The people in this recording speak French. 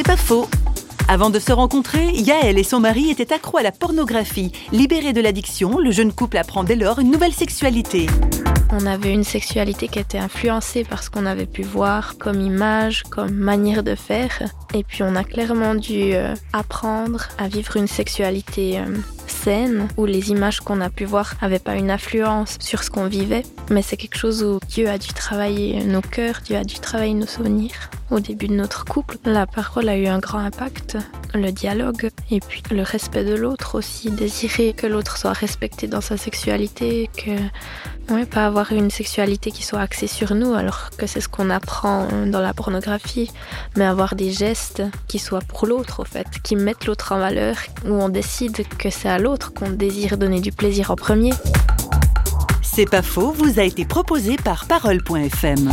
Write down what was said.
C'est pas faux. Avant de se rencontrer, Yael et son mari étaient accros à la pornographie. Libéré de l'addiction, le jeune couple apprend dès lors une nouvelle sexualité. On avait une sexualité qui était influencée par ce qu'on avait pu voir comme image, comme manière de faire. Et puis on a clairement dû euh, apprendre à vivre une sexualité saine, où les images qu'on a pu voir n'avaient pas une influence sur ce qu'on vivait. Mais c'est quelque chose où Dieu a dû travailler nos cœurs, Dieu a dû travailler nos souvenirs. Au début de notre couple, la parole a eu un grand impact, le dialogue, et puis le respect de l'autre aussi, désirer que l'autre soit respecté dans sa sexualité, que Ouais, pas avoir une sexualité qui soit axée sur nous, alors que c'est ce qu'on apprend dans la pornographie, mais avoir des gestes qui soient pour l'autre, au fait, qui mettent l'autre en valeur, où on décide que c'est à l'autre qu'on désire donner du plaisir en premier. C'est pas faux, vous a été proposé par Parole.fm.